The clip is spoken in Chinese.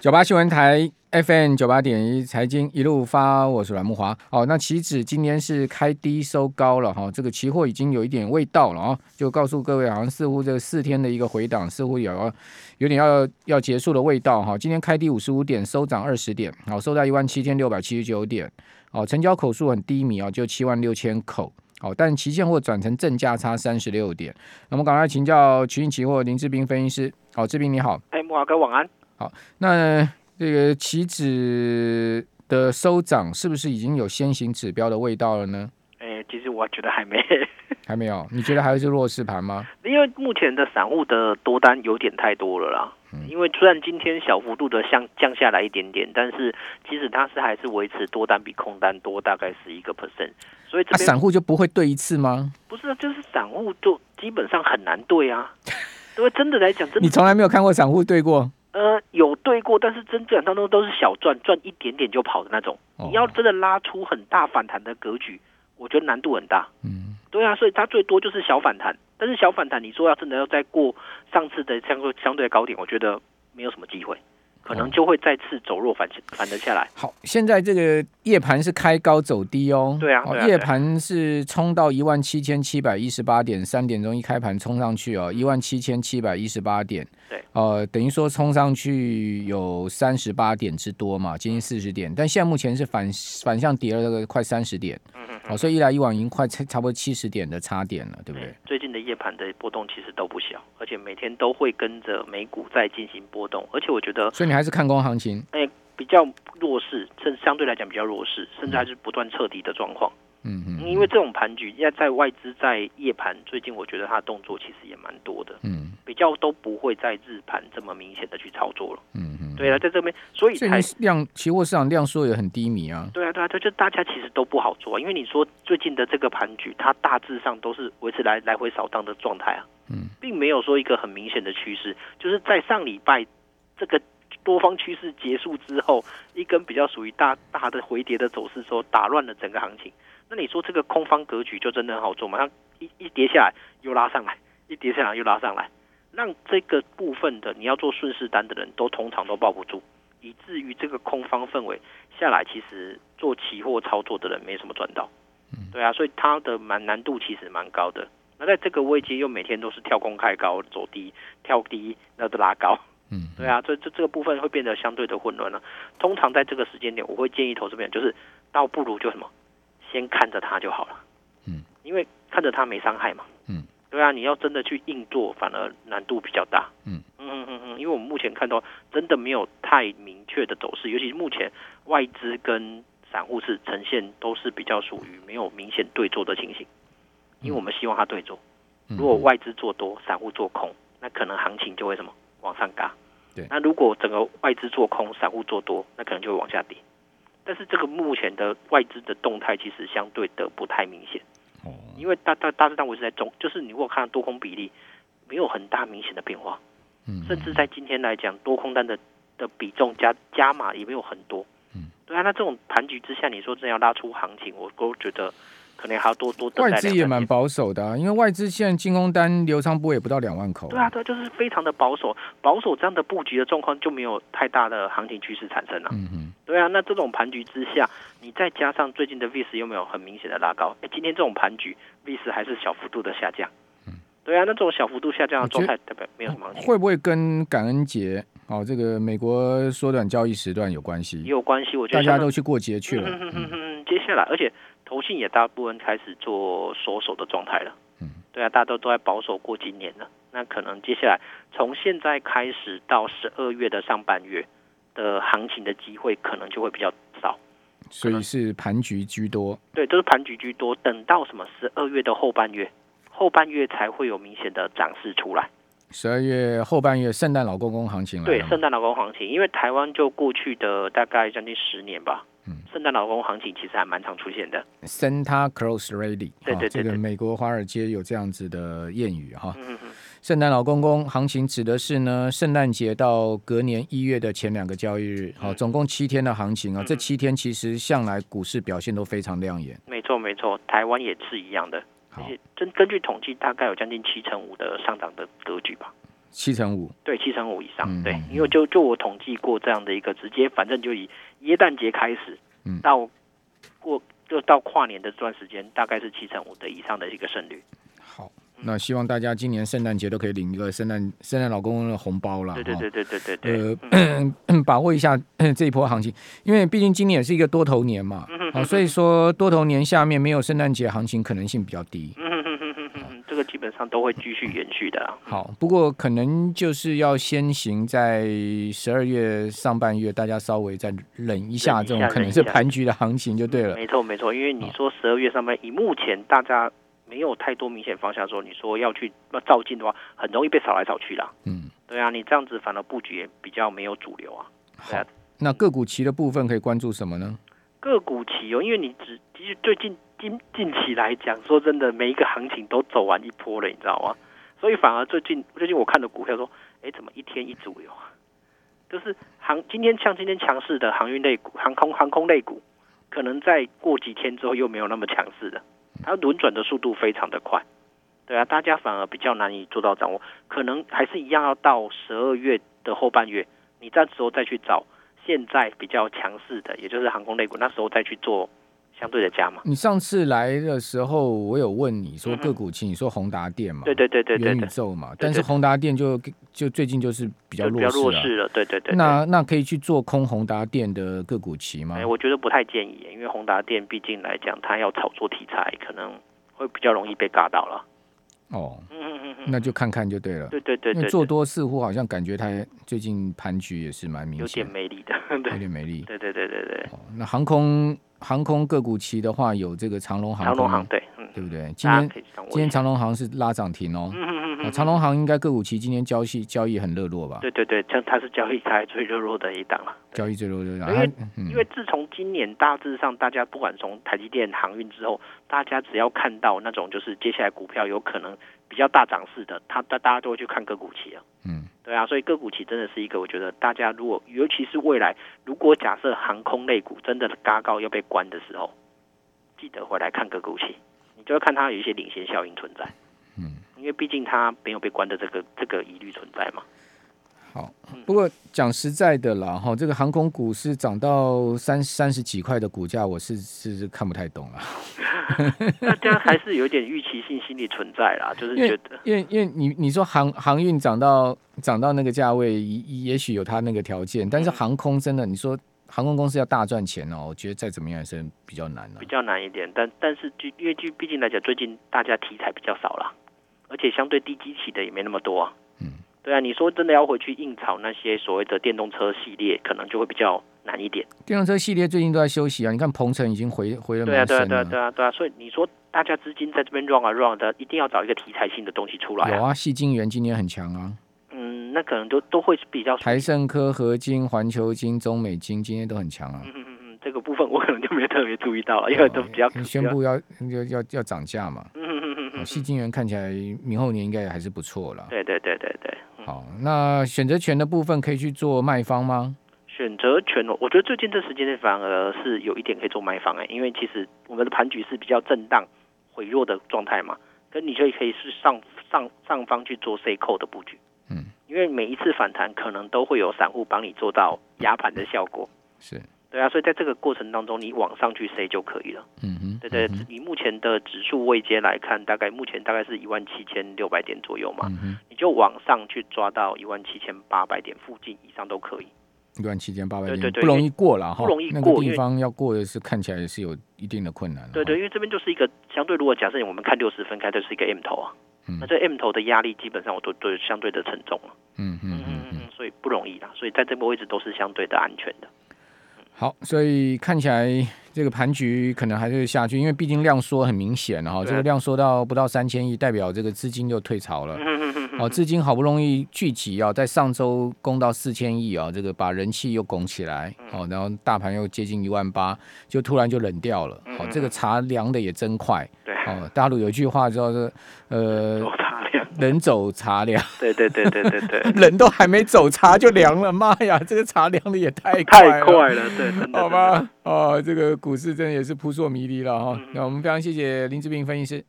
九八新闻台 FM 九八点一财经一路发，我是阮慕华。哦，那期指今天是开低收高了哈、哦，这个期货已经有一点味道了啊、哦，就告诉各位，好像似乎这四天的一个回档似乎有有点要要结束的味道哈、哦。今天开低五十五点，收涨二十点，好、哦，收在一万七千六百七十九点，哦，成交口数很低迷啊、哦，就七万六千口，好、但期现货转成正价差三十六点。那么赶快请教群益期货林志斌分析师，好、哦，智彬你好，哎，慕华哥晚安。好，那这个期指的收涨是不是已经有先行指标的味道了呢？哎，其实我觉得还没，还没有。你觉得还是弱势盘吗？因为目前的散户的多单有点太多了啦。嗯、因为虽然今天小幅度的降降下来一点点，但是其实它是还是维持多单比空单多大概十一个 percent。所以这、啊、散户就不会对一次吗？不是，就是散户就基本上很难对啊。因为真的来讲，真的你从来没有看过散户对过。呃，有对过，但是真正当中都是小赚，赚一点点就跑的那种。哦、你要真的拉出很大反弹的格局，我觉得难度很大。嗯，对啊，所以它最多就是小反弹，但是小反弹，你说要真的要再过上次的相对相对的高点，我觉得没有什么机会。可能就会再次走弱反反得下来。好，现在这个夜盘是开高走低哦。对啊，夜盘是冲到一万七千七百一十八点，三点钟一开盘冲上去哦，一万七千七百一十八点。对，呃，等于说冲上去有三十八点之多嘛，接近四十点。但现在目前是反反向跌了这个快三十点。嗯嗯。哦，所以一来一往已经快差不多七十点的差点了，对不对？最近的夜盘的波动其实都不小，而且每天都会跟着美股在进行波动，而且我觉得，所以你还是看空行情？哎，比较弱势，甚至相对来讲比较弱势，甚至还是不断彻底的状况。嗯嗯，因为这种盘局，要在外资在夜盘，最近我觉得它的动作其实也蛮多的。嗯，比较都不会在日盘这么明显的去操作了。嗯嗯，对啊，在这边，所以才量期货市场量缩也很低迷啊。对啊对啊，就大家其实都不好做，因为你说最近的这个盘局，它大致上都是维持来来回扫荡的状态啊。嗯，并没有说一个很明显的趋势，就是在上礼拜这个多方趋势结束之后，一根比较属于大大的回跌的走势之后，打乱了整个行情。那你说这个空方格局就真的很好做吗？它一一跌下来又拉上来，一跌下来又拉上来，让这个部分的你要做顺势单的人都通常都抱不住，以至于这个空方氛围下来，其实做期货操作的人没什么赚到。对啊，所以它的蛮难度其实蛮高的。那在这个位阶又每天都是跳空开高走低，跳低那就拉高。嗯，对啊，这这这个部分会变得相对的混乱了。通常在这个时间点，我会建议投资朋友就是倒不如就什么。先看着它就好了，嗯，因为看着它没伤害嘛，嗯，对啊，你要真的去硬做，反而难度比较大，嗯。嗯嗯嗯，因为我们目前看到真的没有太明确的走势，尤其是目前外资跟散户是呈现都是比较属于没有明显对做的情形，因为我们希望它对做，如果外资做多，散户做空，那可能行情就会什么？往上嘎，对，那如果整个外资做空，散户做多，那可能就会往下跌。但是这个目前的外资的动态其实相对的不太明显，哦，因为大大大致上维持在中，就是你如果看多空比例没有很大明显的变化，嗯，甚至在今天来讲，多空单的的比重加加码也没有很多，嗯，对啊，那这种盘局之下，你说真要拉出行情，我都觉得。可能还要多多等待。外资也蛮保守的啊，因为外资现在净空单流仓波也不到两万口。对啊，对，就是非常的保守，保守这样的布局的状况就没有太大的行情趋势产生了。嗯嗯。对啊，那这种盘局之下，你再加上最近的 VIX 又没有很明显的拉高，哎，今天这种盘局 VIX 还是小幅度的下降。嗯。对啊，那这种小幅度下降的状态代表没有什么行情。会不会跟感恩节哦，这个美国缩短交易时段有关系？也有关系，我觉得大家都去过节去了。嗯嗯嗯嗯。接下来，而且。投信也大部分开始做缩手的状态了，嗯，对啊，大家都都在保守过今年了，那可能接下来从现在开始到十二月的上半月的行情的机会，可能就会比较少，所以是盘局居多，对，都是盘局居多。等到什么十二月的后半月，后半月才会有明显的涨势出来。十二月后半月，圣诞老公公行情了，对，圣诞老公公行情，因为台湾就过去的大概将近十年吧。圣诞老公行情其实还蛮常出现的，Santa Claus Ready，对对对，对，这个美国华尔街有这样子的谚语哈。嗯嗯，圣诞老公公行情指的是呢，圣诞节到隔年一月的前两个交易日，好，总共七天的行情啊。这七天其实向来股市表现都非常亮眼。没错没错，台湾也是一样的。而且根根据统计，大概有将近七成五的上涨的格局吧。七成五，对，七成五以上，嗯、对，因为就就我统计过这样的一个直接，反正就以耶诞节开始，嗯，到过就到跨年的这段时间，大概是七成五的以上的一个胜率。好，那希望大家今年圣诞节都可以领一个圣诞圣诞老公公的红包啦。对对对对对对对。呃，嗯、把握一下 这一波行情，因为毕竟今年也是一个多头年嘛，好，所以说多头年下面没有圣诞节行情可能性比较低。都会继续延续的。好，不过可能就是要先行在十二月上半月，大家稍微再忍一下，这种可能是盘局的行情就对了。没错没错，因为你说十二月上半，以目前大家没有太多明显方向的时候，你说要去要照进的话，很容易被扫来扫去啦。嗯，对啊，你这样子反而布局也比较没有主流啊。好，那个股期的部分可以关注什么呢？个股期哦，因为你只其实最近。近近期来讲，说真的，每一个行情都走完一波了，你知道吗？所以反而最近最近我看的股票说，哎，怎么一天一组哟？就是航今天像今天强势的航运类股、航空航空类股，可能在过几天之后又没有那么强势的，它轮转的速度非常的快，对啊，大家反而比较难以做到掌握，可能还是一样要到十二月的后半月，你这时候再去找现在比较强势的，也就是航空类股，那时候再去做。相对的加嘛，你上次来的时候，我有问你说个股期，你说宏达电嘛，对对对对，元宇宙嘛，但是宏达电就就最近就是比较弱势了，弱势了，对对对。那那可以去做空宏达电的个股期吗？哎，我觉得不太建议，因为宏达电毕竟来讲，它要炒作题材，可能会比较容易被嘎到了。哦，嗯嗯嗯那就看看就对了。对对对，因为做多似乎好像感觉它最近盘局也是蛮明显，有点没力的，有点没力。对对对对对。那航空。航空个股期的话，有这个长龙航空，长龙航对，嗯，对不对？今天今天长龙航是拉涨停哦。嗯嗯嗯。长龙航应该个股期今天交易交易很热络吧？对对对，像它是交易台最热络的一档了。交易最热络的，因为、嗯、因为自从今年大致上大家不管从台积电航运之后，大家只要看到那种就是接下来股票有可能比较大涨势的，他大大家都会去看个股期啊。嗯。对啊，所以个股期真的是一个，我觉得大家如果尤其是未来，如果假设航空类股真的嘎高要被关的时候，记得回来看个股期，你就会看它有一些领先效应存在。嗯，因为毕竟它没有被关的这个这个疑虑存在嘛。好，不过讲实在的啦，哈，这个航空股是涨到三三十几块的股价，我是是是看不太懂啊。大家还是有点预期性心理存在啦，就是觉得，因为因为你你说航航运涨到涨到那个价位，也也许有它那个条件，但是航空真的，你说航空公司要大赚钱哦，我觉得再怎么样也是比较难的，比较难一点。但但是就因为就毕竟来讲，最近大家题材比较少了，而且相对低基期的也没那么多啊。嗯。对啊，你说真的要回去硬炒那些所谓的电动车系列，可能就会比较难一点。电动车系列最近都在休息啊，你看鹏程已经回回了蛮深了。对啊，对啊，对啊，对啊，所以你说大家资金在这边 run 啊 run 的，一定要找一个题材性的东西出来啊。有啊，矽晶圆今年很强啊。嗯，那可能都都会比较。台盛科、合金、环球金、中美金今天都很强啊。嗯嗯嗯，这个部分我可能就没有特别注意到了，因为都比较宣布要要要要涨价嘛。嗯嗯嗯嗯，矽晶圆看起来明后年应该还是不错了。对对对对对。好，那选择权的部分可以去做卖方吗？选择权哦，我觉得最近这时间内反而是有一点可以做卖方哎，因为其实我们的盘局是比较震荡、回弱的状态嘛，跟你就可以是上上上方去做 C 扣的布局，嗯，因为每一次反弹可能都会有散户帮你做到压盘的效果，是。对啊，所以在这个过程当中，你往上去塞就可以了。嗯哼，对对，以目前的指数位阶来看，大概目前大概是一万七千六百点左右嘛。嗯哼，你就往上去抓到一万七千八百点附近以上都可以。一万七千八百点，对对对，不容易过了哈。不容易过，那个地方要过的是看起来是有一定的困难。对对，因为这边就是一个相对，如果假设我们看六十分开，就是一个 M 头啊。嗯，那这 M 头的压力基本上我都都相对的沉重了。嗯嗯嗯嗯，所以不容易啦。所以在这个位置都是相对的安全的。好，所以看起来这个盘局可能还是下去，因为毕竟量缩很明显哈，这个量缩到不到三千亿，代表这个资金就退潮了。哦，资金好不容易聚集啊，在上周攻到四千亿啊，这个把人气又拱起来，哦，然后大盘又接近一万八，就突然就冷掉了。哦，这个茶凉的也真快。对，哦，大陆有一句话叫做呃。人走茶凉，对对对对对对，人都还没走，茶就凉了。妈呀，这个茶凉的也太快了，太快了，对，好吧，哦，这个股市真的也是扑朔迷离了哈。那我们非常谢谢林志斌分析师。